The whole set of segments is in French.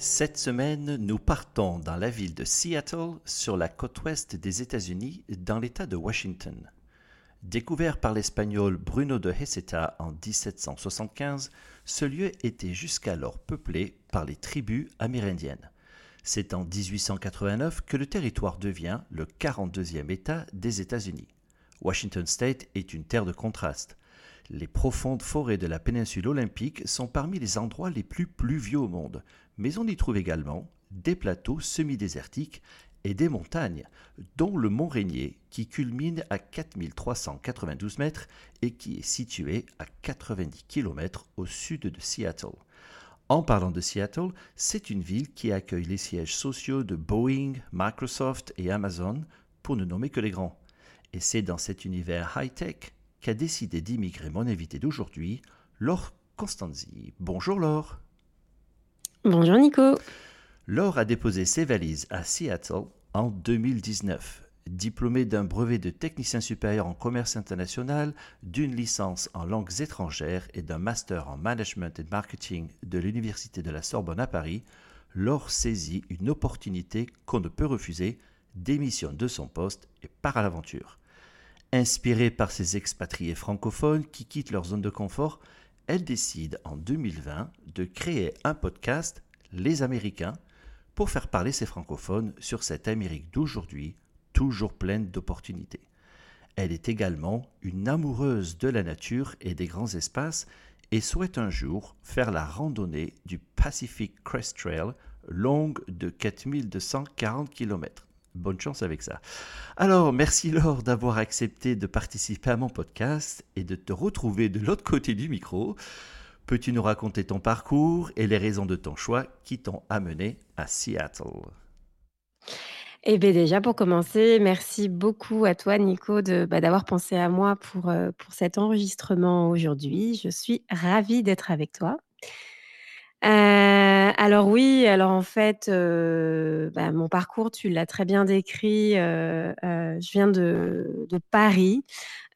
Cette semaine, nous partons dans la ville de Seattle, sur la côte ouest des États-Unis, dans l'État de Washington. Découvert par l'espagnol Bruno de Heceta en 1775, ce lieu était jusqu'alors peuplé par les tribus amérindiennes. C'est en 1889 que le territoire devient le 42e État des États-Unis. Washington State est une terre de contraste. Les profondes forêts de la péninsule olympique sont parmi les endroits les plus pluvieux au monde, mais on y trouve également des plateaux semi-désertiques et des montagnes, dont le mont Rainier, qui culmine à 4392 mètres et qui est situé à 90 km au sud de Seattle. En parlant de Seattle, c'est une ville qui accueille les sièges sociaux de Boeing, Microsoft et Amazon, pour ne nommer que les grands. Et c'est dans cet univers high-tech qu'a décidé d'immigrer mon invité d'aujourd'hui, Laure Constanzi. Bonjour Laure. Bonjour Nico. Laure a déposé ses valises à Seattle en 2019. Diplômée d'un brevet de technicien supérieur en commerce international, d'une licence en langues étrangères et d'un master en management et marketing de l'Université de la Sorbonne à Paris, Laure saisit une opportunité qu'on ne peut refuser, démissionne de son poste et part à l'aventure. Inspirée par ces expatriés francophones qui quittent leur zone de confort, elle décide en 2020 de créer un podcast, Les Américains, pour faire parler ses francophones sur cette Amérique d'aujourd'hui, toujours pleine d'opportunités. Elle est également une amoureuse de la nature et des grands espaces et souhaite un jour faire la randonnée du Pacific Crest Trail, longue de 4240 km. Bonne chance avec ça. Alors, merci Laure d'avoir accepté de participer à mon podcast et de te retrouver de l'autre côté du micro. Peux-tu nous raconter ton parcours et les raisons de ton choix qui t'ont amené à Seattle? Eh bien déjà, pour commencer, merci beaucoup à toi, Nico, bah, d'avoir pensé à moi pour, euh, pour cet enregistrement aujourd'hui. Je suis ravie d'être avec toi. Euh, alors oui, alors en fait, euh, bah, mon parcours, tu l'as très bien décrit. Euh, je viens de Paris.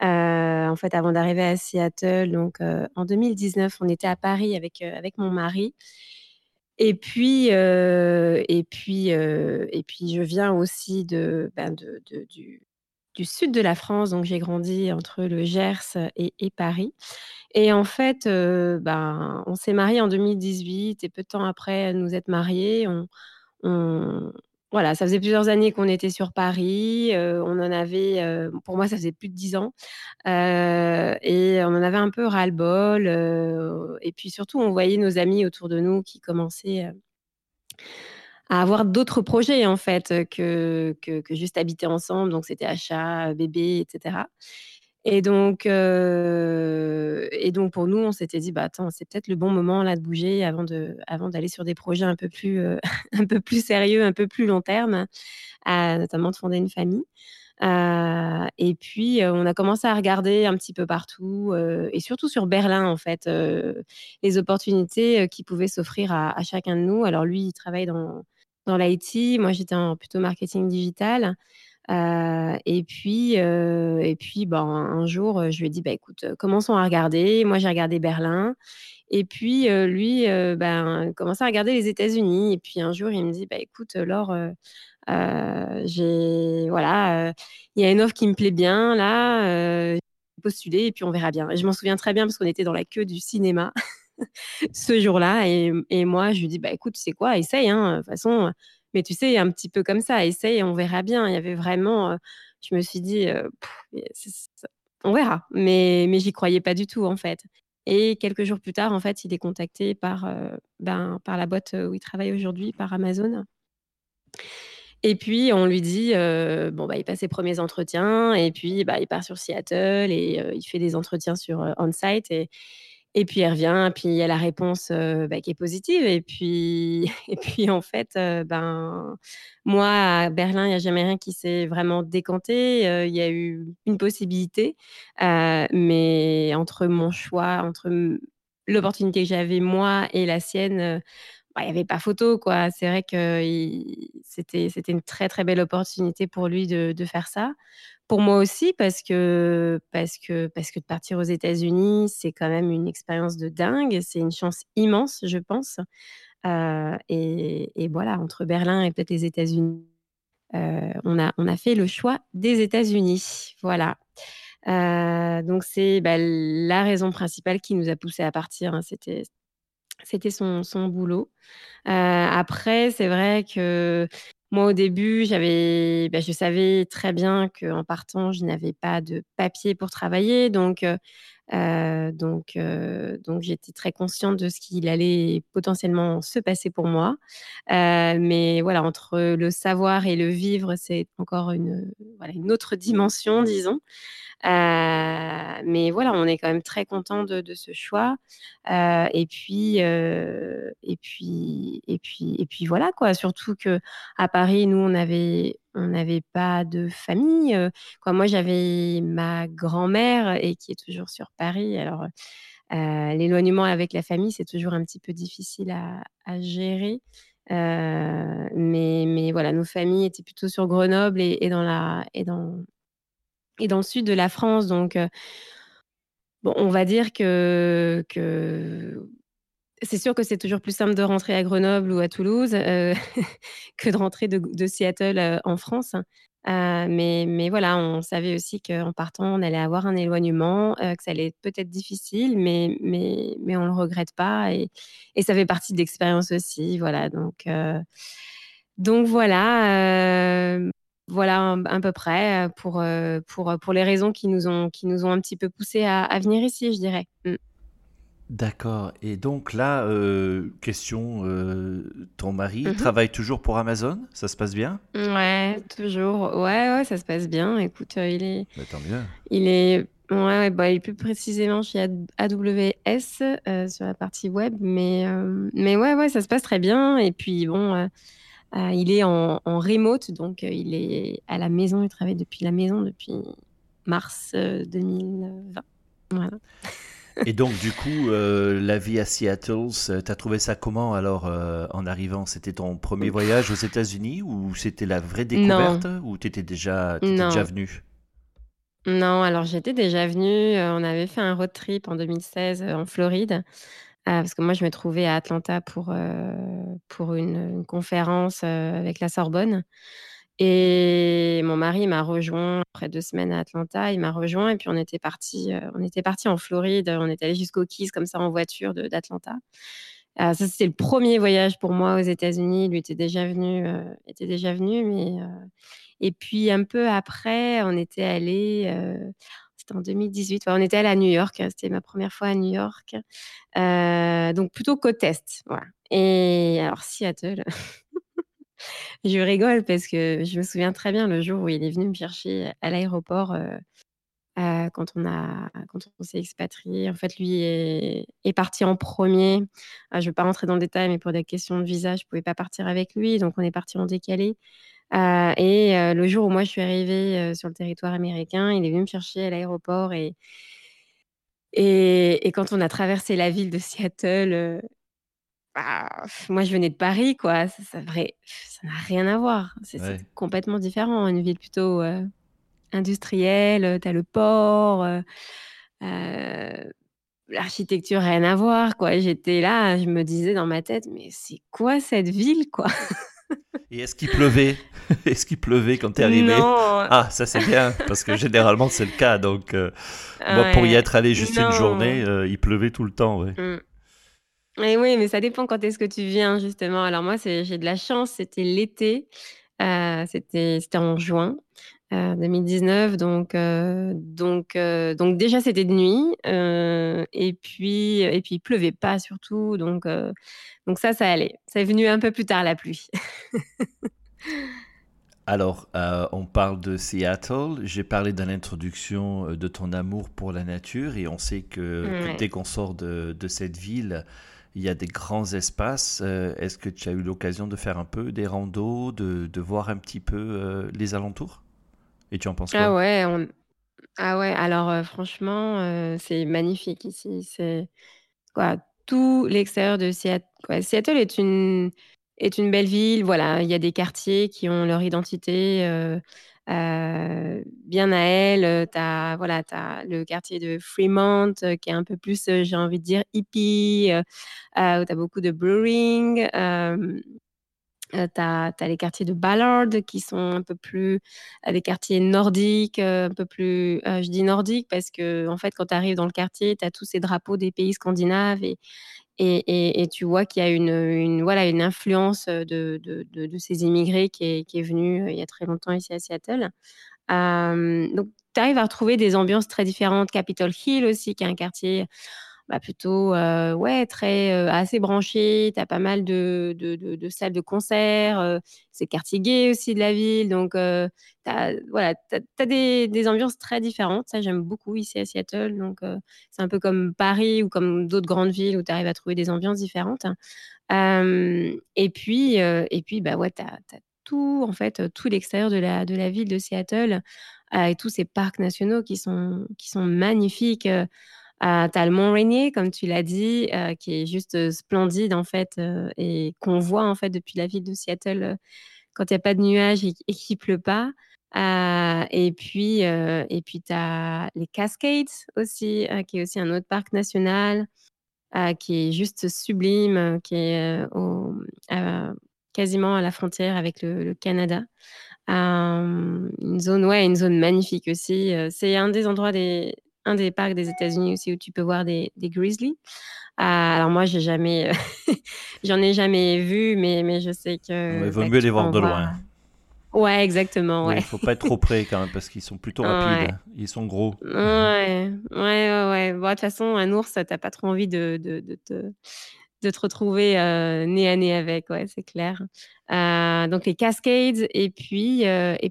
en fait, avant d'arriver à Seattle, donc en 2019, on était à Paris avec, mon mari et puis, et puis, et puis je viens aussi de, ben, de de du du sud de la France, donc j'ai grandi entre le Gers et Paris. Et en fait, heu, ben, on s'est mariés en 2018 et peu de temps après nous être mariés, on voilà, ça faisait plusieurs années qu'on était sur Paris, heu, on en avait, heu, pour moi, ça faisait plus de 10 ans, et on en avait un peu ras-le-bol, et puis surtout, on voyait nos amis autour de nous qui commençaient, à avoir d'autres projets, en fait, que que que juste habiter ensemble. Donc c'était achat, bébé et cetera et donc, heu et donc pour nous, on s'était dit: «Bah, attends, c'est peut-être le bon moment là de bouger avant de avant d'aller sur des projets un peu plus, un peu plus sérieux, un peu plus long terme», notamment de fonder une famille. Et puis, on a commencé à regarder un petit peu partout, et surtout sur Berlin, en fait, les opportunités, qui pouvaient s'offrir à à chacun de nous. Alors lui, il travaille dans dans l'IT, moi j'étais en plutôt marketing digital. et puis, et puis, ben, un jour, je lui ai dit: «Bah, écoute, commençons à regarder». Moi, j'ai regardé Berlin et puis, lui, ben, commençait à regarder les États-Unis et puis un jour, il me dit: «Bah, écoute, Laure, j'ai voilà, il y a une offre qui me plaît bien là, postuler et puis on verra bien». Et je m'en souviens très bien parce qu'on était dans la queue du cinéma ce jour-là et moi, je lui dis: «Bah, écoute, tu sais quoi? Essaye, hein, de toute façon» mais tu sais, un petit peu comme ça, essaye on verra bien. Il y avait vraiment, je me suis dit: «On verra», mais mais j'y croyais pas du tout, en fait. Et quelques jours plus tard, en fait, il est contacté par, ben, par la boîte où il travaille aujourd'hui, par Amazon. Et puis on lui dit, bon, bah, il passe ses premiers entretiens et puis, bah, il part sur Seattle et il fait des entretiens sur, on-site et et puis il revient, puis il y a la réponse, bah, qui est positive et puis et puis en fait, ben, moi à Berlin, il y a jamais rien qui s'est vraiment décanté, il y a eu une possibilité, mais entre mon choix, entre l'opportunité que j'avais moi et la sienne, bah, il y avait pas photo quoi. C'est vrai que c'était une très, très belle opportunité pour lui de de faire ça. Pour moi aussi parce que parce que parce que de partir aux États-Unis, c'est quand même une expérience de dingue. C'est une chance immense, je pense. Heu et et voilà, entre Berlin et peut-être les États-Unis, heu, on a on a fait le choix des États-Unis. Voilà. Heu, donc c'est, bah, la raison principale qui nous a poussés à partir, hein. C'était c'était son son boulot. Après, c'est vrai que moi, au début, j'avais bah, je savais très bien qu'en partant, je n'avais pas de papier pour travailler, donc heu, donc heu, donc j'étais très consciente de ce qu'il allait potentiellement se passer pour moi. Heu, mais voilà, entre le savoir et le vivre, c'est encore une, autre dimension, disons. Mais voilà, on est quand même très content de ce choix. Et puis, et puis et puis et puis voilà quoi. Surtout qu'à Paris, nous, on avait on n'avait pas de famille, quoi. Moi, j'avais ma grand-mère et qui est toujours sur Paris. Alors, l'éloignement avec la famille, c'est toujours un petit peu difficile à gérer. Mais mais voilà, nos familles étaient plutôt sur Grenoble et dans la et dans et dans le sud de la France, donc bon, on va dire que que c'est sûr que c'est toujours plus simple de rentrer à Grenoble ou à Toulouse, heu, que de rentrer de Seattle, heu, en France. Heu, mais mais voilà, on savait aussi qu'en partant, on allait avoir un éloignement, que ça allait être peut-être difficile, mais mais mais on le regrette pas et et ça fait partie de l'expérience aussi, voilà, donc donc voilà, voilà à peu près, pour, pour, pour les raisons qui nous ont qui nous ont un petit peu poussés à à venir ici, je dirais. Mmh. D'accord et donc là, heu, question, heu, ton mari Mmh mh. travaille toujours pour Amazon? Ça se passe bien? Ouais, toujours. Ouais, ouais, ça se passe bien. Écoute, heu, il est Bah, tant mieux. il est ouais, ouais, bah, il est plus précisément chez AD AWS, sur la partie web, mais hem, mais ouais, ouais, ça se passe très bien et puis bon, il est en en remote donc il est à la maison, il travaille depuis la maison depuis mars, heu, 2020. Voilà. Et donc du coup, heu, la vie à Seattle, ce tu as trouvé ça comment alors, heu, en arrivant? C'était ton premier voyage aux États-Unis ou c'était la vraie découverte? Non, Ou tu étais déjà étais déjà non. venu? Non, alors j'étais déjà venue, heu, on avait fait un road trip en 2016, heu, en Floride, parce que moi je me trouvais à Atlanta pour, pour une, une conférence, avec la Sorbonne et mon mari m'a rejoint après 2 semaines à Atlanta, il m'a rejoint et puis on était partis, heu, on était partis en Floride, on est allés jusqu'aux Keys comme ça en voiture d'Atlanta. Heu, ça c'était le premier voyage pour moi aux États-Unis, lui était déjà venu, heu, était déjà venu mais heu et puis un peu après, on était allés, heu, c'était en 2018, ouais, on était allés à New York, hein, c'était ma première fois à New York, donc plutôt côte est, voilà et alors Seattle, je rigole parce que je me souviens très bien le jour où il est venu me chercher à l'aéroport, heu heu, quand on a quand on s'est expatriés. En fait, lui est parti en 1er. Heu, je ne vais pas rentrer dans le détail, mais pour des questions de visa, je ne pouvais pas partir avec lui, donc on est partis en décalé. Heu et le jour où moi je suis arrivée, sur le territoire américain, il est venu me chercher à l'aéroport et et quand on a traversé la ville de Seattle, Bah, moi, je venais de Paris, quoi. Ça ça n'a rien à voir. C'est Ouais. complètement différent. Une ville plutôt, heu, industrielle, heu, tu as le port, heu, l'architecture, rien à voir, quoi. J'étais là, je me disais dans ma tête: «Mais c'est quoi cette ville, quoi?» Et est-ce qu'il pleuvait? Est-ce qu'il pleuvait quand tu es arrivé? Non, Ah, ça c'est bien, parce que généralement c'est le cas. Donc, moi pour y être allé juste une journée, il pleuvait tout le temps, ouais. Mmh. Et oui, mais ça dépend quand est-ce que tu viens justement. Alors moi, j'ai de la chance, c'était l'été, heu, c'était en juin, heu, 2019 donc heu donc déjà c'était de nuit, et puis et puis il pleuvait pas surtout donc ça, ça allait. C'est venu un peu plus tard la pluie. Alors, on parle de Seattle. J'ai parlé dans l'introduction, de ton amour pour la nature et on sait que que Ouais. dès qu'on sort de de cette ville, il y a des grands espaces. Heu, est-ce que tu as eu l'occasion de faire un peu des randos, de de voir un petit peu, heu, les alentours? Et tu en penses Ah quoi? ouais, on ah ouais, alors, heu, franchement, c'est magnifique ici. C'est Quoi, tout l'extérieur de Seattle. Seattle est une est une belle ville, voilà, il y a des quartiers qui ont leur identité, bien à elle, tu as voilà, as le quartier de Fremont, qui est un peu plus, j'ai envie de dire hippie, où tu as beaucoup de brewing, Heu, tu as les quartiers de Ballard qui sont un peu plus heu, des quartiers nordiques, un peu plus je dis nordiques parce qu'en fait, quand tu arrives dans le quartier, tu as tous ces drapeaux des pays scandinaves et et tu vois qu'il y a une, voilà, une influence, de de ces immigrés qui est qui est venue, il y a très longtemps ici à Seattle. Donc tu arrives à retrouver des ambiances très différentes. Capitol Hill aussi, qui est un quartier, bah, plutôt, ouais, très, assez branché. Tu as pas mal de de salles de concert, c'est quartier gay aussi de la ville, donc tu as voilà, as des des ambiances très différentes. Ça, j'aime beaucoup ici à Seattle, donc c'est un peu comme Paris ou comme d'autres grandes villes où tu arrives à trouver des ambiances différentes. Hem et puis, et puis, bah, ouais, tu as tout, en fait, tout l'extérieur de la de la ville de Seattle, avec tous ces parcs nationaux qui sont qui sont magnifiques, Heu, tu as le mont Rainier, comme tu l'as dit, heu, qui est juste, heu, splendide, en fait, heu et qu'on voit, en fait, depuis la ville de Seattle, quand il y a pas de nuages et et qu'il pleut pas. Et puis, et puis tu as les Cascades aussi, qui est aussi un autre parc national qui est juste sublime, qui est, quasiment à la frontière avec le le Canada. Une zone ouais, une zone magnifique aussi, c'est un des endroits des un des parcs des États-Unis aussi où tu peux voir des des grizzlies. Ah, alors moi j'ai jamais, j'en ai jamais vu, mais mais je sais que, vaut bah, mieux les voir de loin. ouais, exactement, Oui, ouais. il faut pas être trop près quand même parce qu'ils sont plutôt rapides. Ouais. Ils sont gros. Ouais, ouais, ouais, ouais. Bon, de toute façon, un ours, tu as pas trop envie de de de te de te retrouver, heu, nez à nez avec, ouais, c'est clair. Heu, donc les Cascades et puis,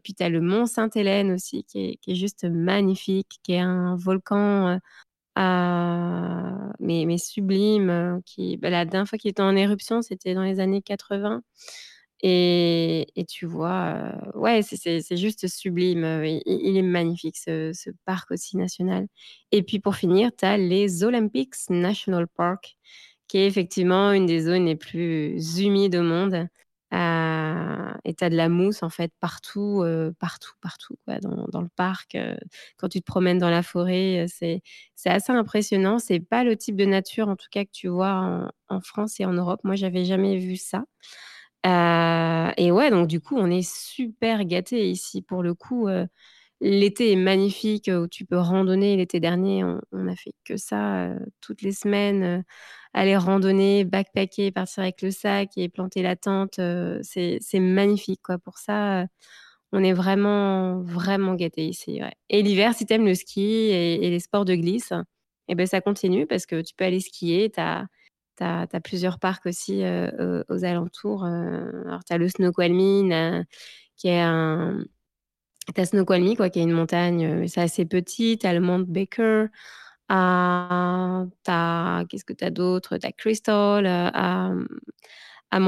puis tu as le mont Sainte-Hélène aussi qui est qui est juste magnifique, qui est un volcan, mais mais sublime, qui bah, la dernière fois qu'il était en éruption, c'était dans les années 80 et et tu vois, ouais, c'est juste sublime, il est magnifique ce ce parc aussi national. Et puis pour finir, tu as les Olympics National Park qui est effectivement une des zones les plus humides au monde, heu et tu as de la mousse en fait partout, heu, partout, partout quoi dans dans le parc, heu, quand tu te promènes dans la forêt, c'est assez impressionnant. C'est pas le type de nature en tout cas que tu vois en France et en Europe. Moi, j'avais jamais vu ça. Et ouais, donc du coup, on est super gâtés ici pour le coup, l'été est magnifique, où tu peux randonner. L'été dernier, on on a fait que ça, toutes les semaines, aller randonner, backpacker, partir avec le sac et planter la tente, heu, c'est magnifique quoi. Pour ça, heu, on est vraiment, vraiment gâtés ici, et l'hiver, si tu aimes le ski et les sports de glisse et beh, ça continue parce que tu peux aller skier. Tu as plusieurs parcs aussi, heu, aux alentours, alors tu as le Snoqualmie, qui est un tu as Snoqualmie quoi, qui est une montagne, c'est assez petit. Tu as le Mount Baker, ah, tu as qu'est-ce que tu as d'autre? Tu as Crystal, heu, à, à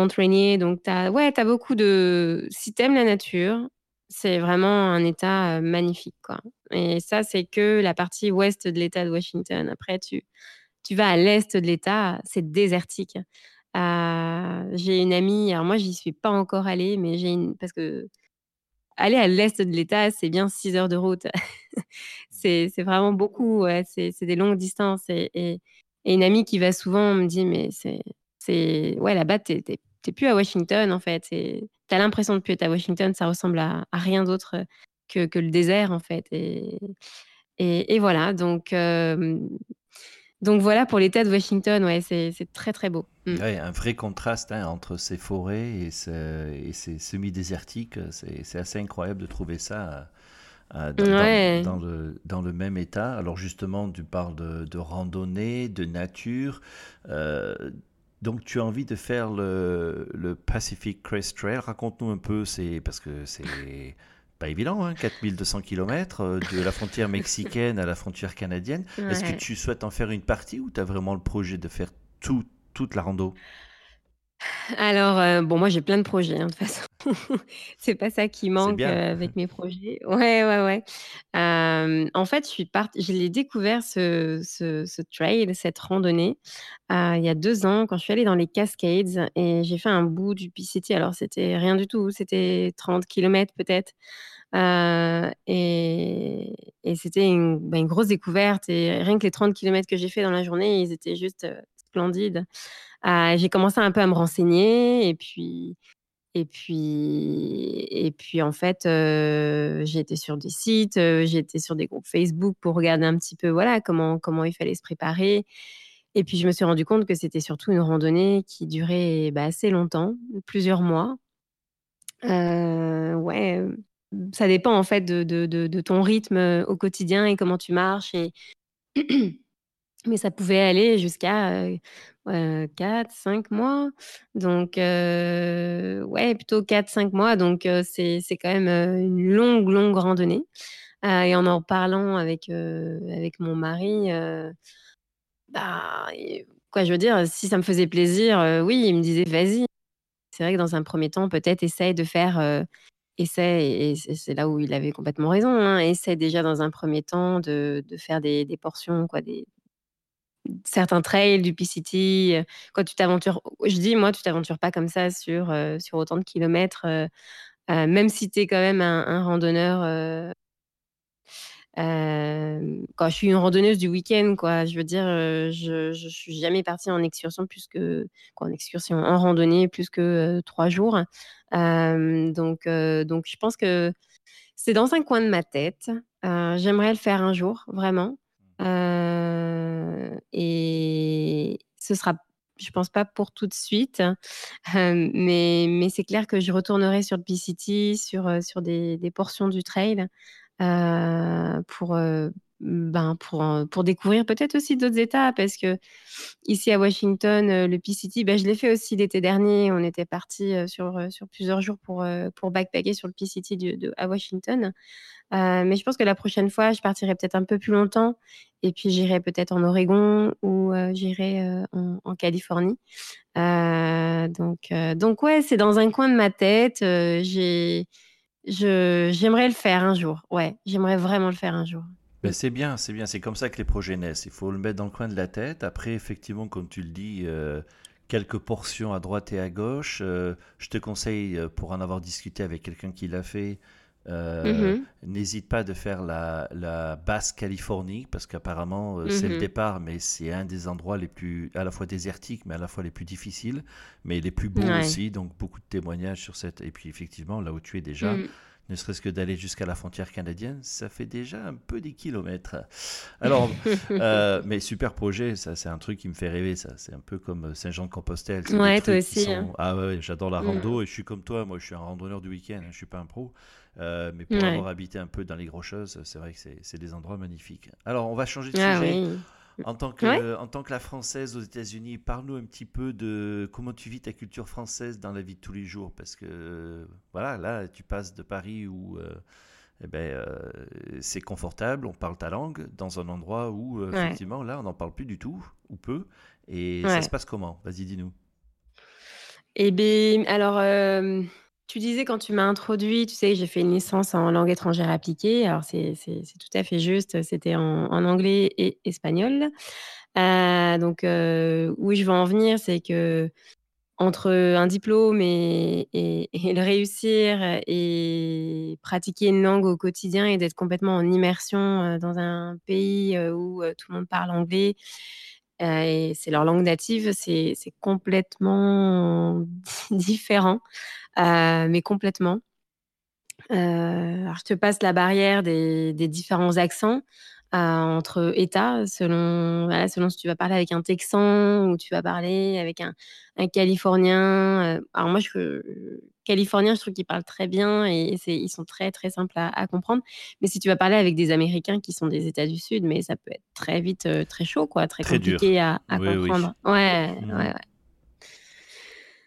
donc tu as ouais, tu as beaucoup de si tu aimes la nature, c'est vraiment un état, heu, magnifique, quoi et ça, c'est que la partie ouest de l'État de Washington. Après tu tu vas à l'est de l'État, c'est désertique. j'ai une amie, alors moi, j'y suis pas encore allée, mais j'ai une parce que aller à l'est de l'État, c'est bien 6 heures de route. c'est vraiment beaucoup, ouais, c'est des longues distances et et une amie qui va souvent me dit: «Mais c'est ouais, là-bas, tu es plus à Washington, en fait, tu as l'impression de plus être à Washington, ça ressemble à à rien d'autre, que que le désert, en fait» et et voilà, donc donc voilà pour l'État de Washington, ouais, c'est très, très beau. Mmh. Ouais, un vrai contraste, hein, entre ces forêts et et ces semi-désertiques, c'est assez incroyable de trouver ça, dans dans le dans le même état. Alors justement, tu parles de de randonnée, de nature, donc tu as envie de faire le le Pacific Crest Trail. Raconte-nous un peu, c'est parce que c'est pas évident, hein, 4200 km euh, de la frontière mexicaine à la frontière canadienne. Est-ce que tu souhaites en faire une partie ou tu as vraiment le projet de faire tout, toute la rando? Alors, euh, bon, moi, j'ai plein de projets, hein, de toute façon. C'est pas ça qui manque, euh, avec mes projets. Ouais, ouais, ouais. en fait, je suis partie je l'ai découvert ce ce ce trail, cette randonnée, il y a deux ans quand je suis allée dans les Cascades et j'ai fait un bout du PCT. Alors c'était rien du tout, c'était 30 km peut-être, et et c'était une, bah, une grosse découverte et rien que les 30 km que j'ai fait dans la journée, ils étaient juste, splendides. j'ai commencé un peu à me renseigner et puis et puis et puis en fait, euh, j'ai été sur des sites, euh, j'ai été sur des groupes Facebook pour regarder un petit peu, voilà, comment comment il fallait se préparer et puis je me suis rendu compte que c'était surtout une randonnée qui durait, bah, assez longtemps, plusieurs mois. Euh, ouais, ça dépend en fait de ton rythme, au quotidien et comment tu marches mais ça pouvait aller jusqu'à, 4-5 mois. Donc, ouais, plutôt 4-5 mois. Donc, c'est quand même, une longue, longue randonnée. et en en parlant avec, mon mari, bah, quoi, je veux dire, si ça me faisait plaisir, oui, il me disait: «Vas-y». C'est vrai que dans un premier temps, peut-être essaye de faire, et c'est là où il avait complètement raison, hein, déjà dans un premier temps de faire des portions, quoi, des certains trails du PCT, quand tu t'aventures je dis moi, tu t'aventures pas comme ça sur, autant de kilomètres, même si tu es quand même un randonneur, quand je suis une randonneuse du week-end, quoi. Je veux dire, je je suis jamais partie en excursion plus que en excursion, en randonnée plus que, 3 jours. donc donc je pense que c'est dans un coin de ma tête. j'aimerais le faire un jour, vraiment. Et ce sera, je pense pas pour tout de suite, mais mais c'est clair que je retournerai sur le PCT, sur, sur des portions du trail, pour, ben, pour, pour découvrir peut-être aussi d'autres États parce que ici à Washington, le PCT, ben, je l'ai fait aussi l'été dernier. On était parti sur, sur plusieurs jours pour, pour backpacker sur le PCT de à Washington. mais je pense que la prochaine fois, je partirai peut-être un peu plus longtemps et puis j'irai peut-être en Oregon ou, j'irai, en Californie. donc donc ouais, c'est dans un coin de ma tête, j'ai j'aimerais le faire un jour. Ouais, j'aimerais vraiment le faire un jour. Ben, c'est bien, c'est bien. C'est comme ça que les projets naissent. Il faut le mettre dans le coin de la tête. Après, effectivement, comme tu le dis, euh, quelques portions à droite et à gauche. Euh, je te conseille, euh, pour en avoir discuté avec quelqu'un qui l'a fait, mm-hmm. n'hésite pas de faire la, la basse Californie, parce qu'apparemment, c'est le mm-hmm. départ, mais c'est un des endroits les plus, à la fois désertiques, mais à la fois les plus difficiles, mais les plus beaux aussi. Donc, beaucoup de témoignages sur cette. Et puis, effectivement, là où tu es déjà. Mm ne serait-ce que d'aller jusqu'à la frontière canadienne, ça fait déjà un peu des kilomètres. Alors, euh, mais super projet, ça c'est un truc qui me fait rêver, ça. C'est un peu comme Saint-Jean-de-Compostelle. Ouais, toi aussi. Hein. Ah ouais, j'adore la rando mm. et je suis comme toi, moi je suis un randonneur du week-end, je suis pas un pro. Euh, mais pour avoir habité un peu dans les Grocheuses, c'est vrai que c'est des endroits magnifiques. Alors, on va changer de ah sujet. Oui. En tant que, en tant que la française aux États-Unis, parle-nous un petit peu de comment tu vis ta culture française dans la vie de tous les jours. Parce que, voilà, là, tu passes de Paris où euh, eh ben, euh, c'est confortable, on parle ta langue, dans un endroit où, euh, effectivement, là, on n'en parle plus du tout, ou peu. Et ça se passe comment? Vas-y, dis-nous. Eh bien, alors, tu disais quand tu m'as introduit, tu sais, j'ai fait une licence en langue étrangère appliquée. Alors c'est tout à fait juste, c'était en anglais et espagnol. Euh, donc, euh, où je veux en venir, c'est que entre un diplôme et, le réussir et pratiquer une langue au quotidien et d'être complètement en immersion dans un pays où tout le monde parle anglais et c'est leur langue native, c'est complètement différent, mais complètement. alors je te passe la barrière des différents accents entre États, selon, selon si tu vas parler avec un Texan ou tu vas parler avec un, un Californien. Euh, alors moi, je, Californien, je trouve qu'ils parlent très bien et ils sont très très simples à, comprendre. Mais si tu vas parler avec des Américains qui sont des États du Sud, mais ça peut être très vite euh, très chaud, quoi, très, compliqué à, comprendre. Ouais, mmh. ouais, ouais.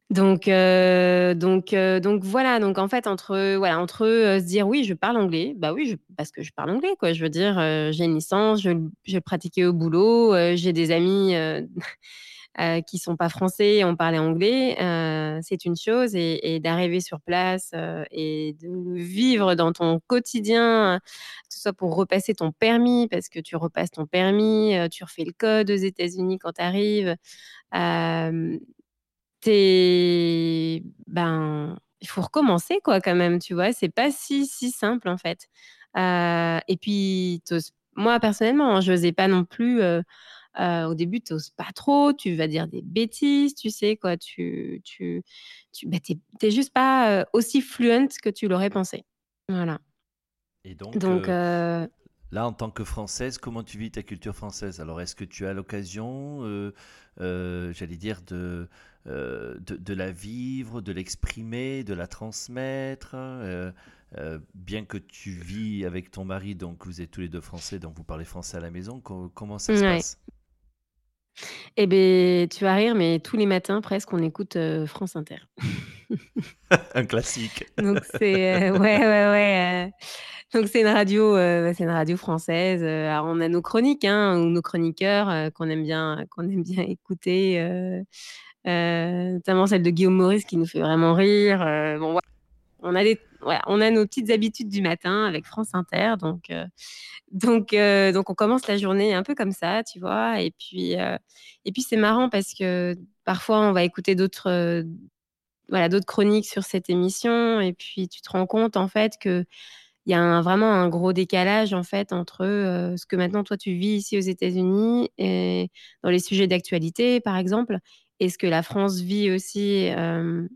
Donc, euh, donc, euh, donc voilà. Donc en fait, entre voilà, entre euh, se dire oui, je parle anglais, bah oui, je, parce que je parle anglais, quoi. Je veux dire, j'ai une licence, je, je le pratiquais au boulot, j'ai des amis qui sont pas français, on parlait anglais, c'est une chose, et, d'arriver sur place et de vivre dans ton quotidien, que ce soit pour repasser ton permis, parce que tu repasses ton permis, tu refais le code aux États-Unis quand tu arrives ben, il faut recommencer quoi quand même, tu vois? C'est pas si, si simple en fait. Euh, et puis moi personnellement, hein, je n'osais pas non plus, euh, au début, tu n'oses pas trop, tu vas dire des bêtises, tu sais quoi, tu tu tu bah, juste pas, aussi fluent que tu l'aurais pensé. Voilà. Et donc, Là, en tant que Française, comment tu vis ta culture française? Alors, est-ce que tu as l'occasion, j'allais dire, de, euh, de, la vivre, de l'exprimer, de la transmettre. Bien que tu vis avec ton mari, donc vous êtes tous les deux français, donc vous parlez français à la maison, comment ça se passe? Eh bien, tu vas rire, mais tous les matins, presque, on écoute France Inter. Un classique. donc c'est ouais ouais ouais. donc c'est une radio, c'est une radio française. alors on a nos chroniques, hein, ou nos chroniqueurs qu'on aime bien, qu'on aime bien écouter. Euh, notamment celle de Guillaume Maurice qui nous fait vraiment rire. Euh, bon, on a on a nos petites habitudes du matin avec France Inter, donc euh, donc donc on commence la journée un peu comme ça, tu vois. Et puis et puis c'est marrant parce que parfois on va écouter d'autres voilà d'autres chroniques sur cette émission et puis tu te rends compte en fait que il y a vraiment un gros décalage en fait entre ce que maintenant toi tu vis ici aux États-Unis et dans les sujets d'actualité par exemple et ce que la France vit aussi. Euh,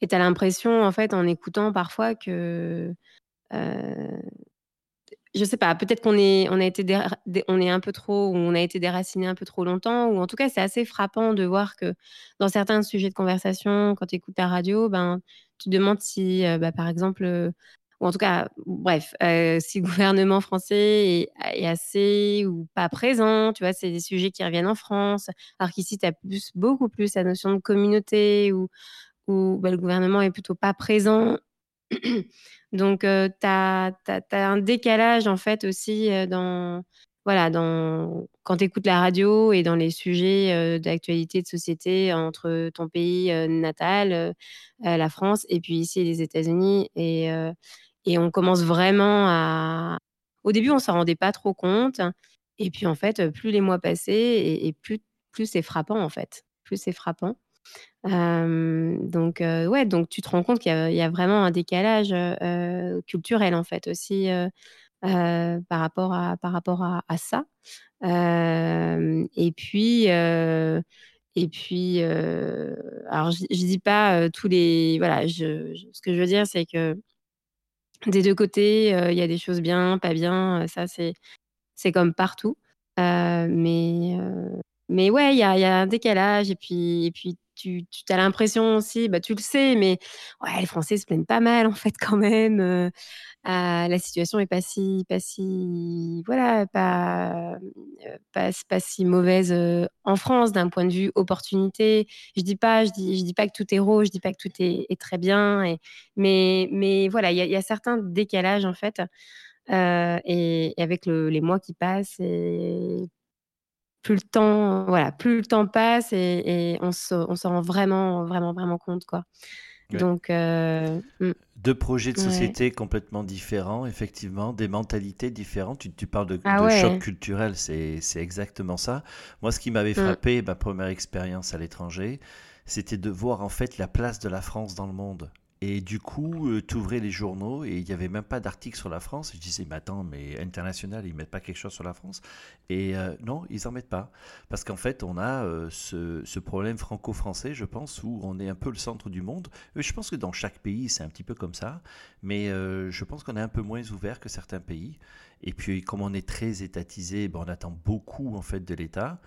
et tu as l'impression, en fait, en écoutant parfois que. Euh, je sais pas, peut-être qu'on est, on a été on est un peu trop, ou on a été déraciné un peu trop longtemps, ou en tout cas, c'est assez frappant de voir que dans certains sujets de conversation, quand tu écoutes ta radio, ben, tu te demandes si, bah, par exemple, ou en tout cas, bref, si le gouvernement français est, assez ou pas présent, tu vois, c'est des sujets qui reviennent en France, alors qu'ici, tu as plus, beaucoup plus la notion de communauté où, où bah, le gouvernement est plutôt pas présent. Donc, euh, tu as, un décalage, en fait, aussi euh, dans, voilà, dans, quand tu écoutes la radio et dans les sujets d'actualité de société entre ton pays natal, la France, et puis ici les États-Unis. Et, et on commence vraiment à. Au début, on s'en rendait pas trop compte. Et puis, en fait, plus les mois passaient et, plus, plus c'est frappant, en fait. Plus c'est frappant. Donc, ouais, donc tu te rends compte qu'il y, a vraiment un décalage culturel, en fait, aussi, par rapport à, par rapport à, ça. et puis. et puis, alors je, dis pas tous les, voilà, ce que je veux dire, c'est que des deux côtés, il y a des choses bien, pas bien, ça c'est comme partout. mais mais ouais, il y a un décalage et puis tu as l'impression aussi, bah, tu le sais, mais ouais, les Français se plaignent pas mal en fait quand même, ah, la situation est pas si pas si voilà, pas, pas pas si mauvaise, en France d'un point de vue opportunité. Je dis pas je dis je dis pas que tout est rose, je dis pas que tout est très bien mais mais voilà, il y a certains décalages en fait, et avec le les mois qui passent et plus le temps voilà, plus le temps passe et et on se on s'en rend vraiment, vraiment, vraiment compte quoi. Donc, mmh. Deux projets de société complètement différents, effectivement, des mentalités différentes. Tu, tu parles de, ah choc culturel, c'est exactement ça. Moi, ce qui m'avait mmh. frappé, ma première expérience à l'étranger, c'était de voir en fait la place de la France dans le monde. Et du coup, euh, tu ouvrais les journaux et il n'y avait même pas d'article sur la France. Je disais, mais attends, mais international, ils mettent pas quelque chose sur la France? Et euh, non, ils en mettent pas. Parce qu'en fait, on a euh, ce, problème franco-français, je pense, où on est un peu le centre du monde. Je pense que dans chaque pays, c'est un petit peu comme ça. Mais je pense qu'on est un peu moins ouvert que certains pays. Et puis, comme on est très étatisé, ben, on attend beaucoup en fait de l'État.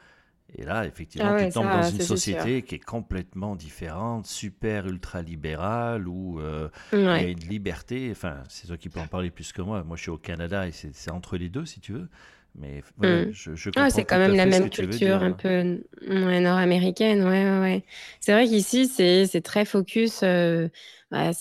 Et là, effectivement, Ah tu ouais, tombes dans une sûr. société qui est complètement différente, super ultra-libérale, où euh, il y a une liberté. Enfin, c'est toi qui peux en parler plus que moi. Moi, je suis au Canada et c'est entre les deux, si tu veux. Mais Mm. je, je Ah, c'est quand même la même culture dire. un peu ouais, nord-américaine, ouais, ouais. C'est vrai qu'ici, c'est très focus, euh, bah,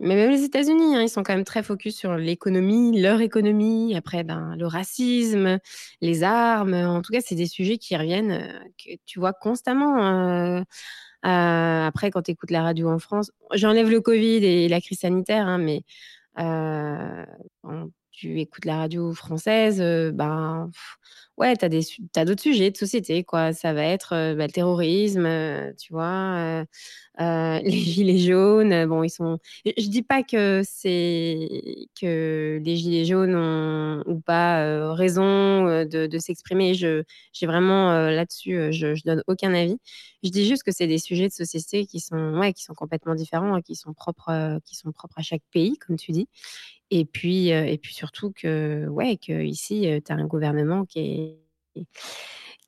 mais même les États-Unis, hein, ils sont quand même très focus sur l'économie, leur économie, après ben, le racisme, les armes. En tout cas, c'est des sujets qui reviennent, euh, que tu vois constamment. euh, euh, après, quand tu écoutes la radio en France, j'enlève le Covid et la crise sanitaire, hein, mais tu écoutes la radio française, heu, ben, ouais, tu as des tu d'autres sujets de société, quoi. Ça va être, bah, le terrorisme, tu vois? Les gilets jaunes, bon, ils sont je dis pas que c'est que les gilets jaunes ont ou pas, raison, de s'exprimer. J'ai vraiment, là-dessus, je je donne aucun avis. Je dis juste que c'est des sujets de société qui sont ouais, qui sont complètement différents et qui sont propres, qui sont propres à chaque pays, comme tu dis. Et puis, et puis surtout que, ouais, qu'ici, heu, tu as un gouvernement qui est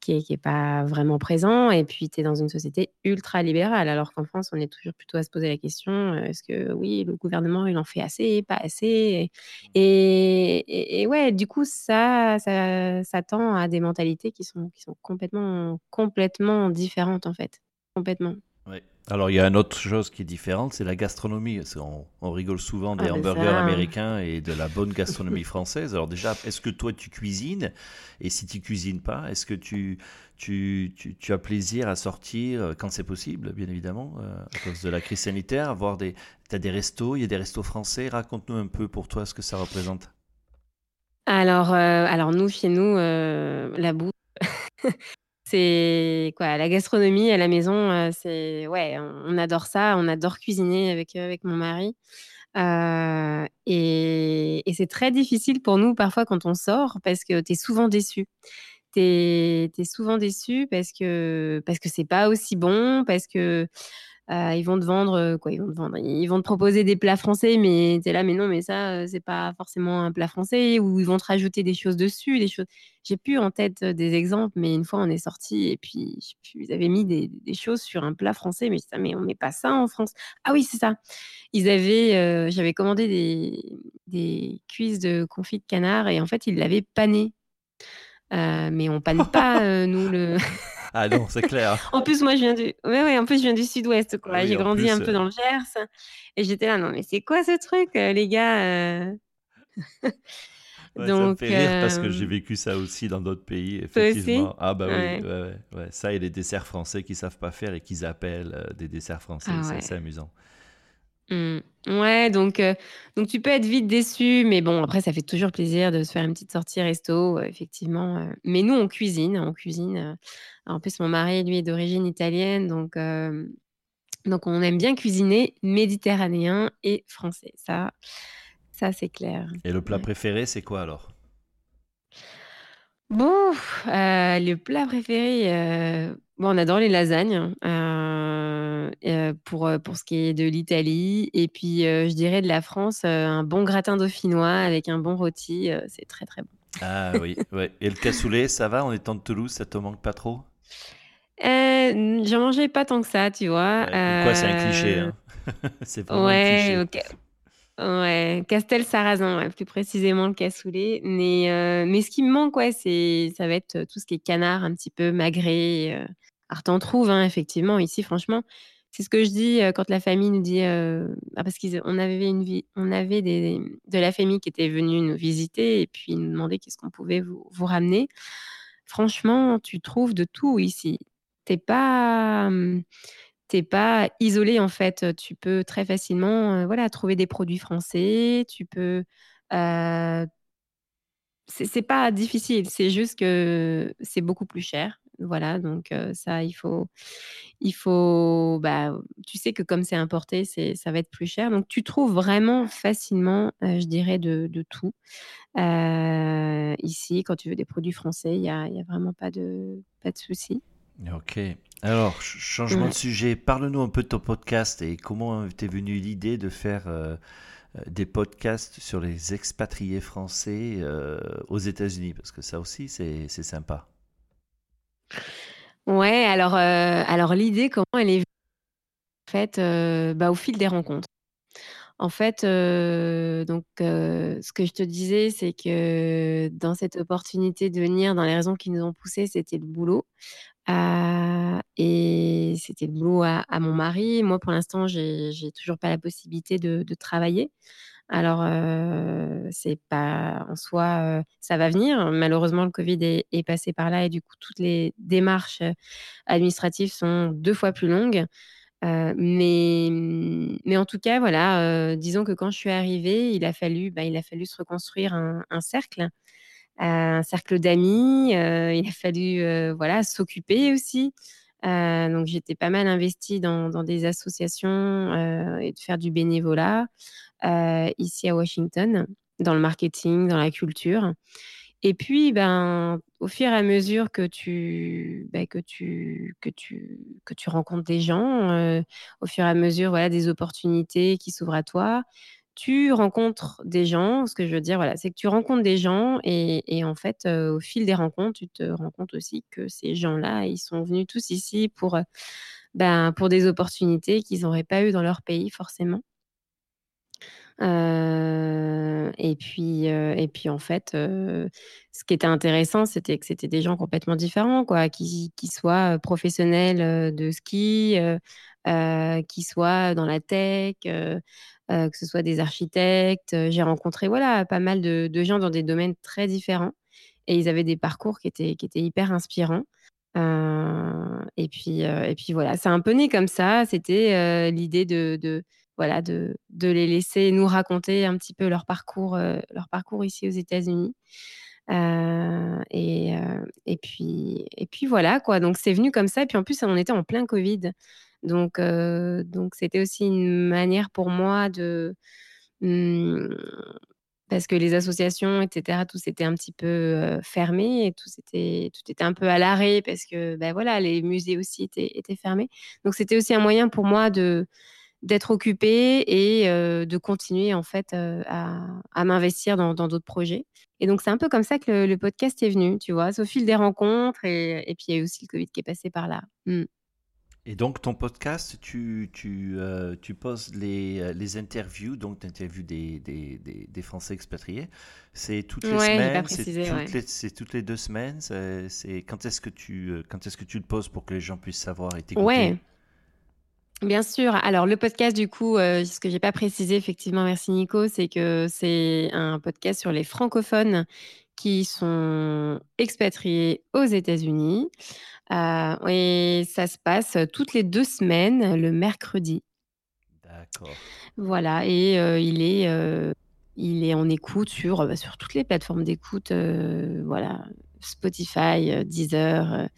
qui est pas vraiment présent et puis tu es dans une société ultra libérale. Alors qu'en France, on est toujours plutôt à se poser la question, est-ce que oui, le gouvernement, il en fait assez, pas assez? Et et et ouais, du coup, ça ça ça tend à des mentalités qui sont qui sont complètement complètement différentes, en fait. Complètement. Alors, il y a une autre chose qui est différente, c'est la gastronomie. On, rigole souvent des Ah hamburgers ça américains et de la bonne gastronomie française. Alors déjà, est-ce que toi, tu cuisines? Et si tu cuisines pas, est-ce que tu, tu, tu, tu as plaisir à sortir euh, quand c'est possible, bien évidemment, euh, à cause de la crise sanitaire, avoir des... T'as des restos, il y a des restos français? Raconte-nous un peu pour toi ce que ça représente. alors, heu, alors nous, chez nous, la bouffe C'est quoi? La gastronomie à la maison, c'est ouais, on adore ça, on adore cuisiner avec, avec mon mari, et et c'est très difficile pour nous parfois quand on sort parce que tu es souvent déçu. Tu es souvent déçu parce que parce que c'est pas aussi bon, parce que Heu, ils vont te vendre, heu, quoi? Ils vont te vendre, ils vont te proposer des plats français, mais tu es là: «Mais non, mais ça, heu, c'est pas forcément un plat français» ou ils vont te rajouter des choses dessus, des choses j'ai plus en tête, des exemples, mais une fois on est sortis et puis ils avaient mis des des choses sur un plat français, mais j'étais là: «Mais on met pas ça en France». Ah oui, c'est ça! Ils avaient, j'avais commandé des des cuisses de confit de canard et en fait, ils l'avaient pané, mais on panne pas, nous le Ah non, c'est clair. en plus, moi, je viens du ouais, ouais, en plus, je viens du sud-ouest, Ah oui, J'ai grandi un peu euh, dans le Gers et j'étais là: «Non, mais c'est quoi ce truc, heu, les gars, heu?» Ouais, ça me fait rire parce que j'ai vécu ça aussi dans d'autres pays, effectivement. Ah bah oui, Ouais. Ça et les desserts français qu'ils savent pas faire et qu'ils appellent euh, des desserts français, Ah c'est assez amusant. Mmh. Ouais, donc heu, donc tu peux être vite déçu, mais bon, après, ça fait toujours plaisir de se faire une petite sortie resto, heu, effectivement, heu, mais nous, on cuisine, on cuisine, en plus, mon mari, lui, est d'origine italienne, donc donc on aime bien cuisiner méditerranéen et français. Ça ça, c'est clair. Et le plat Ouais. préféré, c'est quoi alors? Bon, le plat préféré, heu, bon, on adore les lasagnes, heu heu, pour, pour ce qui est de l'Italie et puis, je dirais de la France, un bon gratin dauphinois avec un bon rôti, c'est très, très bon. Ah oui, ouais. Et le cassoulet, ça va? En étant de Toulouse, ça te manque pas trop? Heu, n j'en mangeais pas tant que ça, tu vois? Ouais, comme quoi c'est un cliché, hein. C'est vraiment un ouais, cliché. OK. Ouais, Castel-Sarrasin, ouais, plus précisément le cassoulet. Mais, heu, mais ce qui me manque, c'est ça va être, heu, tout ce qui est canard un petit peu magret, heu. Alors tu en trouves, hein, effectivement ici franchement. C'est ce que je dis, heu, quand la famille nous dit, ah parce qu'ils on avait une vi on avait des de la famille qui était venue nous visiter et puis nous demandaient qu'est-ce qu'on pouvait vous vous ramener. Franchement, tu trouves de tout ici. Tu es pas, tu pas isolé en fait, tu peux très facilement, voilà, trouver des produits français, tu peux, c'est pas difficile, c'est juste que c'est beaucoup plus cher. voilà, donc ça, il faut il faut bah, tu sais que comme c'est importé, c'est ça va être plus cher, donc tu trouves vraiment facilement, je dirais de tout. ici, quand tu veux des produits français, il y a y a vraiment pas de pas de souci. OK. Alors, changement de sujet, parle-nous un peu de ton podcast et comment t'es venue l'idée de faire, des podcasts sur les expatriés français, aux États-Unis? Parce que ça aussi, c'est sympa. Ouais, alors, alors l'idée, comment elle est venue? En fait, bah, au fil des rencontres. En fait, donc, ce que je te disais, c'est que dans cette opportunité de venir, dans les raisons qui nous ont poussés, c'était le boulot. Heu et c'était le boulot à mon mari. Moi, pour l'instant, j'ai toujours pas la possibilité de travailler. Alors, heu, c'est pas en soi, heu, ça va venir. Malheureusement, le covid est passé par là et du coup, toutes les démarches, heu, administratives sont 2 fois plus longues. Mais mmh, mais en tout cas, voilà, disons que quand je suis arrivée, il a fallu, bah, il a fallu se reconstruire un cercle, un cercle d'amis, heu, il a fallu, heu, voilà, s'occuper aussi. Heu, donc j'étais pas mal investie dans des associations, et de faire du bénévolat, ici à Washington, dans le marketing, dans la culture et puis, ben, au fur et à mesure que tu, bah, que tu que tu que tu rencontres des gens, au fur et à mesure, voilà, des opportunités qui s'ouvrent à toi, tu rencontres des gens. Ce que je veux dire, voilà, c'est que tu rencontres des gens et en fait, au fil des rencontres, tu te rends compte aussi que ces gens-là, ils sont venus tous ici pour, ben, pour des opportunités qu'ils n'auraient pas eues dans leur pays forcément. Et puis, et puis en fait, ce qui était intéressant, c'était que c'était des gens complètement différents quoi, qui soient, professionnels, de ski, qui soient dans la tech, que ce soit des architectes. J'ai rencontré, voilà, pas mal de gens dans des domaines très différents et ils avaient des parcours qui étaient qui étaient hyper inspirants. Et puis, et puis voilà, c'est un peu né comme ça. C'était, l'idée de voilà, de de les laisser nous raconter un petit peu leur parcours, heu, leur parcours ici aux États-Unis. Heu et heu et puis et puis voilà quoi, donc c'est venu comme ça et puis en plus on était en plein covid. Donc c'était aussi une manière pour moi de, mmh parce que les associations et cetera, tout s'était un petit peu, heu, fermé et tout s'était tout était un peu à l'arrêt parce que, bah, voilà, les musées aussi étaient étaient fermés. Donc c'était aussi un moyen pour moi de d'être occupée et de continuer en fait, à à m'investir dans dans d'autres projets et donc c'est un peu comme ça que le le podcast est venu, tu vois? Au fil des rencontres et et puis il y a eu aussi le covid qui est passé par là. Mmh. Et donc, ton podcast, tu, tu, euh, tu poses les, les interviews, donc tu interviews des, des, des, des Français expatriés. C'est toutes les Ouais, semaines, c'est toutes ouais. toutes les deux semaines. C'est, quand est-ce que tu, quand est-ce que tu le poses pour que les gens puissent savoir et t'écouter? Ouais. Bien sûr. Alors le podcast du coup, heu, ce que j'ai pas précisé effectivement, merci Nico, c'est que c'est un podcast sur les francophones qui sont expatriés aux États-Unis, heu et ça se passe, toutes les 2 semaines, le mercredi. D'accord. Voilà et heu, il est, il est en écoute sur, bah, sur toutes les plateformes d'écoute, voilà, Spotify, Deezer,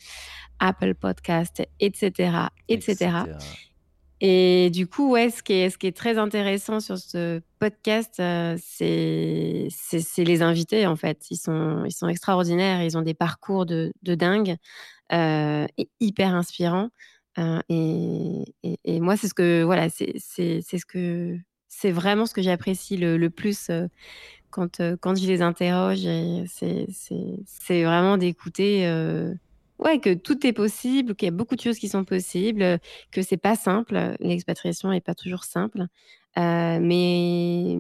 Apple Podcast et cetera et cetera Etc. et du coup, ouais, ce qui est très intéressant sur ce podcast, heu, c'est les invités, en fait. Ils sont extraordinaires, ils ont des parcours de dingue, heu et hyper inspirants, heu et moi, c'est ce que voilà, c'est vraiment ce que j'apprécie le le plus, quand, quand je les interroge c'est vraiment d'écouter, ouais, que tout est possible, qu'il y a beaucoup de choses qui sont possibles, heu, que c'est pas simple, heu, l'expatriation est pas toujours simple, heu, mais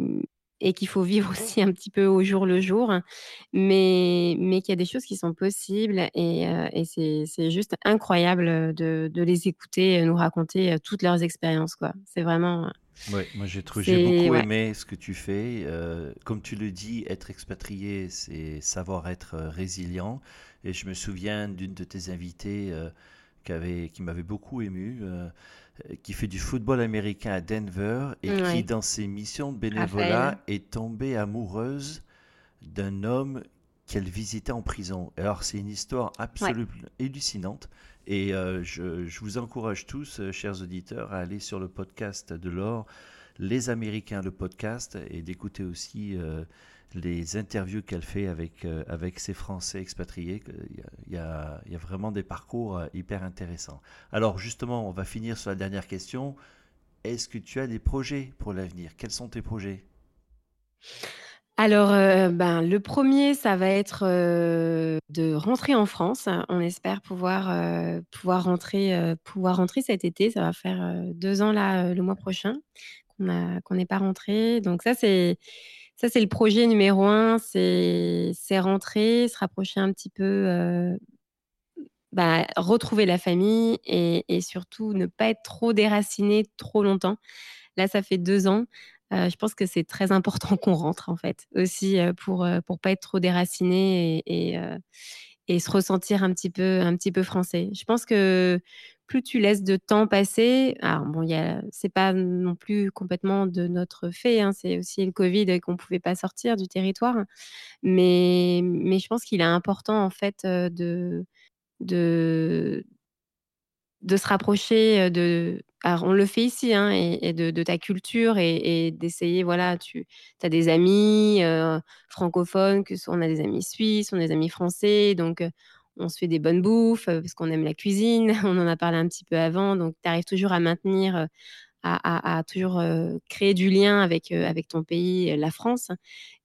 et qu'il faut vivre aussi un petit peu au jour le jour, mais mais qu'il y a des choses qui sont possibles et et c'est juste incroyable, de de les écouter, nous raconter, toutes leurs expériences. C'est vraiment, Ouais, moi j'ai j'ai beaucoup ouais. aimé ce que tu fais. Euh, comme tu le dis, être expatrié, c'est savoir être euh, résilient. Et je me souviens d'une de tes invitées euh, qui avait, qui m'avait beaucoup ému, euh, qui fait du football américain à Denver et qui, Ouais, dans ses missions de bénévolat, est tombée amoureuse d'un homme qu'elle visitait en prison. Alors c'est une histoire absolument hallucinante et euh, je, vous encourage tous, euh, chers auditeurs, à aller sur le podcast de Laure, Les Américains, le podcast, et d'écouter aussi euh, les interviews qu'elle fait avec, avec ces Français expatriés. Il y, a, il y, a, vraiment des parcours hyper intéressants. Alors justement, on va finir sur la dernière question. Est-ce que tu as des projets pour l'avenir? Quels sont tes projets? Alors, euh, ben, le premier, ça va être, euh, de rentrer en France. On espère pouvoir, euh, pouvoir rentrer, pouvoir rentrer cet été. Ça va faire, deux ans là, le mois prochain qu'on n'est pas rentré. Donc ça, c'est le projet numéro un. c'est rentrer, se rapprocher un petit peu, bah, retrouver la famille et surtout ne pas être trop déraciné trop longtemps. Là, ça fait deux ans. Euh, je pense que c'est très important qu'on rentre en fait aussi euh, pour euh, pour pas être trop déraciné et, et, se ressentir un petit peu un petit peu français. Je pense que plus tu laisses de temps passer, alors bon, c'est pas non plus complètement de notre fait, hein, c'est aussi le Covid qu'on pouvait pas sortir du territoire, mais mais je pense qu'il est important en fait de de de se rapprocher de alors on le fait ici hein, et, de, ta culture et, d'essayer voilà tu as des amis francophones que on a des amis suisses on a des amis français donc on se fait des bonnes bouffes parce qu'on aime la cuisine on en a parlé un petit peu avant donc tu arrives toujours à maintenir à, toujours créer du lien avec avec ton pays la France.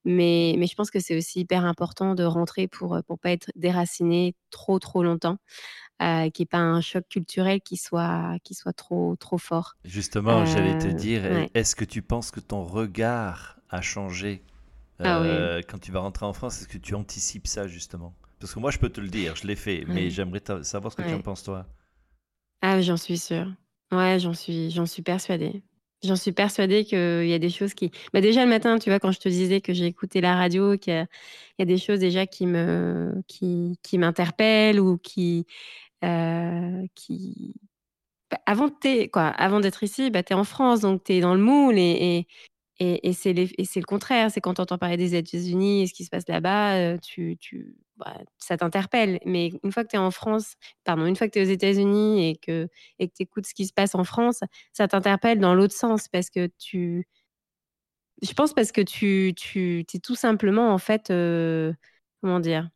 Mais mais je pense que c'est aussi hyper important de rentrer pour pour pas être déraciné trop trop longtemps euh, qu'il n'y ait pas un choc culturel qui soit, qui soit trop, trop fort. Justement, j'allais te euh, dire, est-ce que tu penses que ton regard a changé ah euh, quand tu vas rentrer en France? Est-ce que tu anticipes ça justement? Parce que moi, je peux te le dire, je l'ai fait, mais j'aimerais savoir ce que tu en penses toi. Ah, j'en suis sûre. Ouais, j'en suis, j'en suis persuadée. J'en suis persuadée qu'il y a des choses qui. Bah déjà le matin, tu vois, quand je te disais que j'ai écouté la radio, qu'il y, y, a des choses déjà qui me, qui, qui m'interpellent ou qui, qui bah, avant quoi, avant d'être ici, bah, tu es en France, donc tu es dans le moule et c'est le contraire. C'est quand tu entends parler des États-Unis et ce qui se passe là-bas, euh, bah, ça t'interpelle. Mais une fois que tu es en France pardon, une fois que tu es aux États-Unis et que et que tu écoutes ce qui se passe en France, ça t'interpelle dans l'autre sens parce que tu je pense parce que tu tu es tout simplement en fait, euh, comment dire?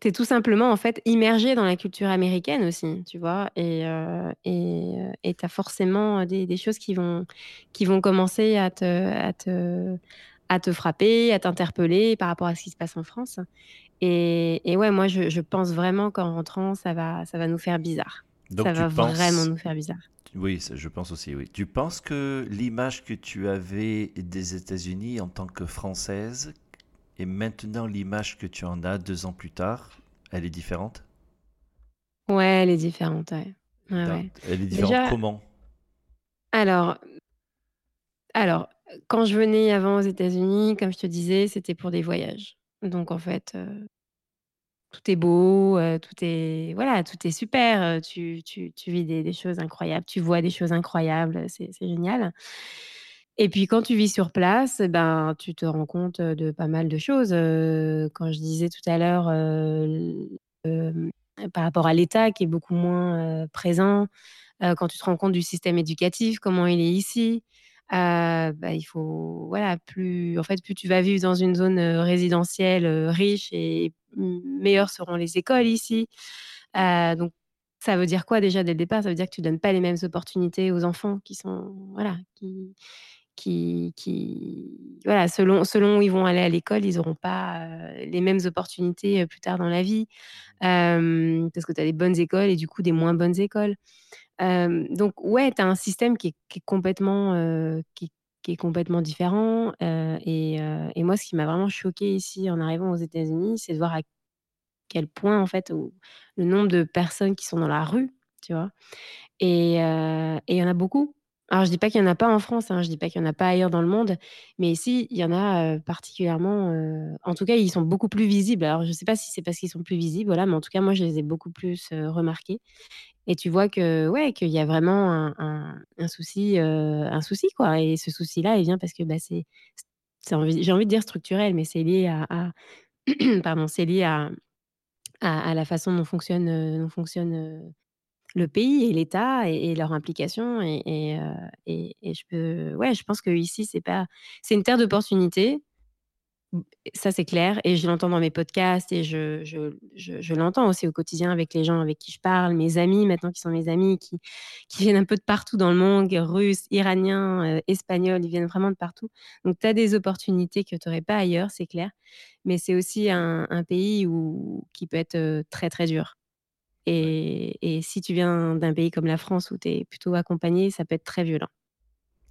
Tu es tout simplement, en fait, immergé dans la culture américaine aussi, tu vois? Et heu tu as forcément, des des choses qui vont qui vont commencer à te à te à te frapper, à t'interpeller par rapport à ce qui se passe en France et et ouais, moi, je je pense vraiment qu'en rentrant, ça va ça va nous faire bizarre. Donc Ça va vraiment nous faire bizarre. oui, je pense aussi, oui. Tu penses que l'image que tu avais des États-Unis en tant que Française et maintenant, l'image que tu en as deux ans plus tard, elle est différente? Ouais, elle est différente, ouais. Ouais, Elle est différente comment? alors alors, quand je venais avant aux États-Unis, comme je te disais, c'était pour des voyages. Donc en fait, euh, tout est beau, euh, tout est voilà, tout est super, euh, tu tu tu vis des des choses incroyables, tu vois des choses incroyables, c'est génial. Et puis quand tu vis sur place, eh ben, tu te rends compte, de pas mal de choses, quand je disais tout à l'heure, heu, par rapport à l'État qui est beaucoup moins, présent, quand tu te rends compte du système éducatif, comment il est ici, heu, bah, il faut voilà, plus en fait, plus tu vas vivre dans une zone, résidentielle, riche et meilleures seront les écoles ici. Donc ça veut dire quoi déjà dès le départ? Ça veut dire que tu donnes pas les mêmes opportunités aux enfants qui sont voilà, qui qui qui voilà, selon selon où ils vont aller à l'école, ils n'auront pas, heu, les mêmes opportunités, heu, plus tard dans la vie. Hem, parce que tu as des bonnes écoles et du coup des moins bonnes écoles. Donc ouais, tu as un système qui est qui est complètement, heu, qui qui est complètement différent, et et moi ce qui m'a vraiment choquée ici en arrivant aux États-Unis, c'est de voir à quel point en fait, le nombre de personnes qui sont dans la rue, tu vois? Et il y en a beaucoup. Alors je dis pas qu'il y en a pas en France, hein, je dis pas qu'il y en a pas ailleurs dans le monde, mais ici, il y en a, particulièrement, en tout cas, ils sont beaucoup plus visibles. Alors je sais pas si c'est parce qu'ils sont plus visibles, voilà, mais en tout cas, moi, je les ai beaucoup plus, remarqués et tu vois que, ouais, qu'il y a vraiment un souci, un souci, quoi et ce souci-là, il vient parce que, bah, c'est j'ai envie de dire structurel, mais c'est lié à, pardon, c'est lié à, à, la façon dont fonctionne, fonctionne le pays et l'État et, leur implication. Et, et, et, je peux, ouais, je pense que ici c'est pas, c'est une terre d'opportunités. Ça, c'est clair. Et je l'entends dans mes podcasts et je, je, je, l'entends aussi au quotidien avec les gens avec qui je parle, mes amis maintenant qui sont mes amis, qui, qui viennent un peu de partout dans le monde, russes, iraniens, euh, espagnols, ils viennent vraiment de partout. Donc, tu as des opportunités que tu n'aurais pas ailleurs, c'est clair. Mais c'est aussi un, un, pays où, qui peut être euh, très, très dur. Et, et si tu viens d'un pays comme la France où tu es plutôt accompagné, ça peut être très violent.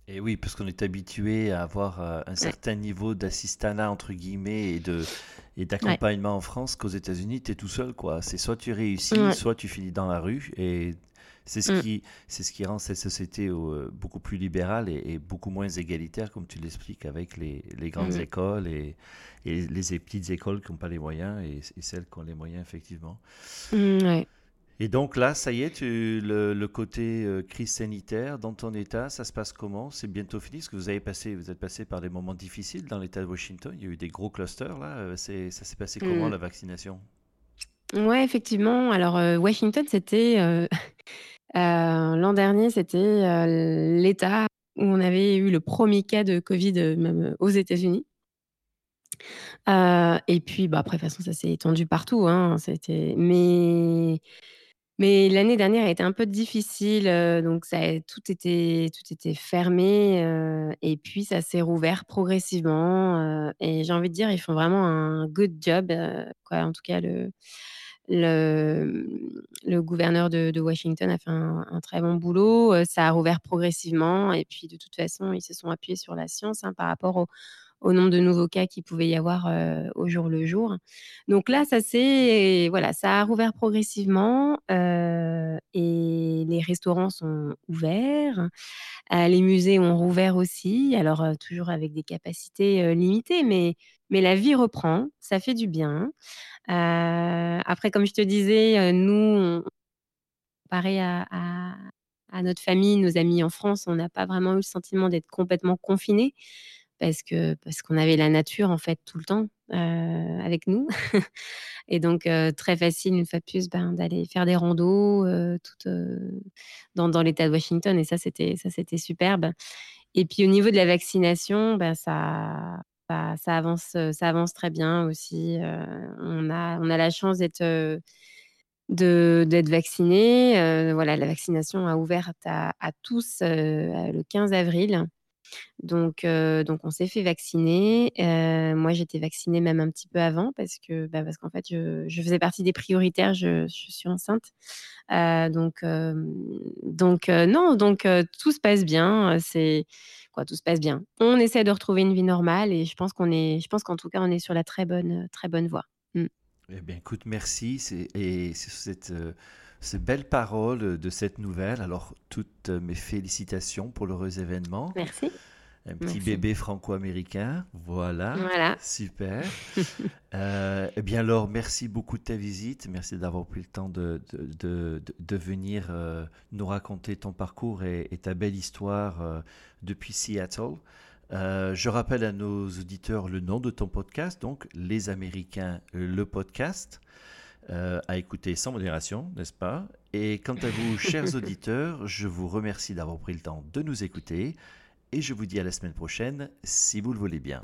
Et oui, parce qu'on est habitué à avoir euh, un certain niveau d'assistanat, entre guillemets, et de et d'accompagnement en France qu'aux États-Unis, tu es tout seul, quoi. C'est soit tu réussis, soit tu finis dans la rue. Et c'est ce, mm. qui, c'est ce qui rend cette société euh, beaucoup plus libérale et, beaucoup moins égalitaire, comme tu l'expliques, avec les, les grandes écoles et, et, les petites écoles qui n'ont pas les moyens et, celles qui ont les moyens, effectivement. Mm, ouais. Et donc là, ça y est, tu, le, côté euh, crise sanitaire dans ton État, ça se passe comment? C'est bientôt fini? Parce que vous avez passé, vous êtes passé par des moments difficiles dans l'État de Washington. Il y a eu des gros clusters là. Euh, c'est, ça s'est passé comment mm. la vaccination? Ouais, effectivement. Alors euh, Washington, c'était l'an dernier, c'était l'État où on avait eu le premier cas de Covid, même aux États-Unis. et puis, bah, après, de toute façon, ça s'est étendu partout. Hein, c'était... Mais mais l'année dernière a été un peu difficile, donc tout était tout était fermé, et puis ça s'est rouvert progressivement, et j'ai envie de dire, ils font vraiment un good job, quoi. En tout cas, le le, le gouverneur de Washington a fait un très bon boulot, ça a rouvert progressivement et puis de toute façon, ils se sont appuyés sur la science, hein, par rapport au au nombre de nouveaux cas qu'il pouvait y avoir au jour le jour. Donc là, ça c'est voilà, ça a rouvert progressivement et les restaurants sont ouverts, les musées ont rouvert aussi, alors toujours avec des capacités limitées, mais mais la vie reprend, ça fait du bien. après, comme je te disais, nous, à, à, à notre famille, nos amis en France, on n'a pas vraiment eu le sentiment d'être complètement confinés parce que parce qu'on avait la nature en fait tout le temps avec nous. Et donc très facile une fois de plus ben, d'aller faire des randos euh, dans, dans l'État de Washington et ça c'était ça c'était superbe. Et puis au niveau de la vaccination ben, ça, ça, avance ça avance très bien aussi on a on a la chance d'être de d'être vacciné voilà la vaccination a ouvert à tous le 15 avril donc, donc on s'est fait vacciner. moi, j'étais vaccinée même un petit peu avant parce que, bah, parce qu'en fait, je, faisais partie des prioritaires. Je, suis enceinte. donc, donc non, donc tout se passe bien. C'est quoi, tout se passe bien. On essaie de retrouver une vie normale et je pense qu'on est, je pense qu'en tout cas, on est sur la très bonne, très bonne voie. Mmh. Eh bien, écoute, merci. Et c'est cette ces belles paroles de cette nouvelle. Alors, toutes mes félicitations pour l'heureux événement. Merci. Un petit bébé franco-américain. Voilà. Voilà. Super. euh, eh bien, alors, merci beaucoup de ta visite. Merci d'avoir pris le temps de, de, de, venir euh, nous raconter ton parcours et, ta belle histoire euh, depuis Seattle. Euh, je rappelle à nos auditeurs le nom de ton podcast, donc Les Américains, le podcast. Euh, à écouter sans modération, n'est-ce pas? Et quant à vous, chers auditeurs, je vous remercie d'avoir pris le temps de nous écouter et je vous dis à la semaine prochaine, si vous le voulez bien.